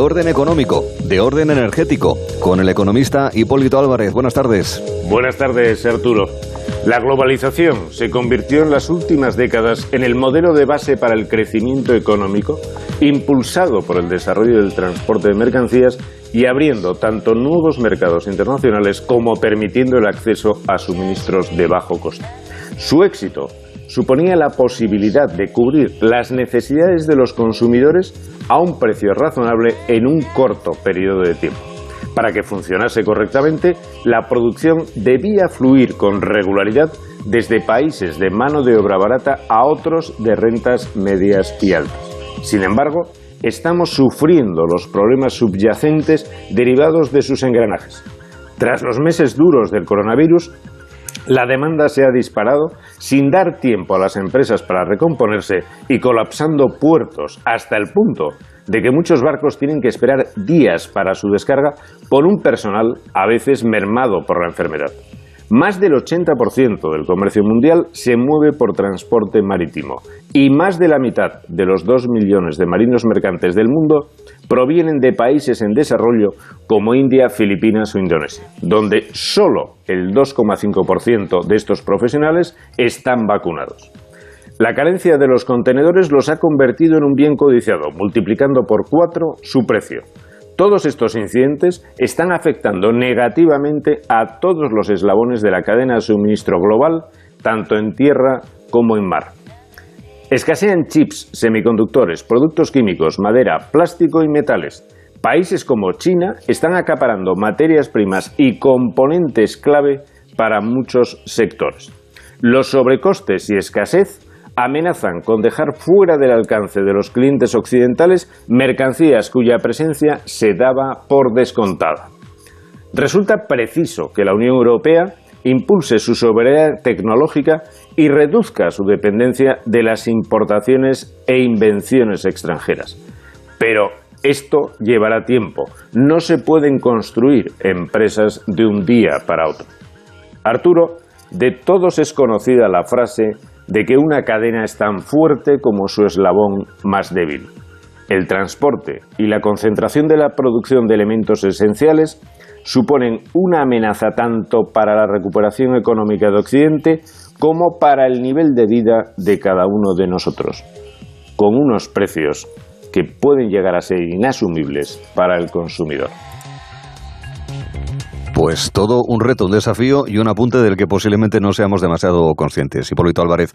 orden económico, de orden energético, con el economista Hipólito Álvarez. Buenas tardes. Buenas tardes, Arturo. La globalización se convirtió en las últimas décadas en el modelo de base para el crecimiento económico, impulsado por el desarrollo del transporte de mercancías y abriendo tanto nuevos mercados internacionales como permitiendo el acceso a suministros de bajo coste. Su éxito suponía la posibilidad de cubrir las necesidades de los consumidores a un precio razonable en un corto periodo de tiempo. Para que funcionase correctamente, la producción debía fluir con regularidad desde países de mano de obra barata a otros de rentas medias y altas. Sin embargo, estamos sufriendo los problemas subyacentes derivados de sus engranajes. Tras los meses duros del coronavirus, la demanda se ha disparado sin dar tiempo a las empresas para recomponerse y colapsando puertos hasta el punto de que muchos barcos tienen que esperar días para su descarga por un personal a veces mermado por la enfermedad. Más del 80% del comercio mundial se mueve por transporte marítimo y más de la mitad de los 2 millones de marinos mercantes del mundo provienen de países en desarrollo como India, Filipinas o Indonesia, donde solo el 2,5% de estos profesionales están vacunados. La carencia de los contenedores los ha convertido en un bien codiciado, multiplicando por cuatro su precio. Todos estos incidentes están afectando negativamente a todos los eslabones de la cadena de suministro global, tanto en tierra como en mar. Escasean chips, semiconductores, productos químicos, madera, plástico y metales. Países como China están acaparando materias primas y componentes clave para muchos sectores. Los sobrecostes y escasez amenazan con dejar fuera del alcance de los clientes occidentales mercancías cuya presencia se daba por descontada. Resulta preciso que la Unión Europea impulse su soberanía tecnológica y reduzca su dependencia de las importaciones e invenciones extranjeras. Pero esto llevará tiempo. No se pueden construir empresas de un día para otro. Arturo, de todos es conocida la frase de que una cadena es tan fuerte como su eslabón más débil. El transporte y la concentración de la producción de elementos esenciales suponen una amenaza tanto para la recuperación económica de Occidente como para el nivel de vida de cada uno de nosotros, con unos precios que pueden llegar a ser inasumibles para el consumidor. Pues todo un reto, un desafío y un apunte del que posiblemente no seamos demasiado conscientes. Hipólito Álvarez,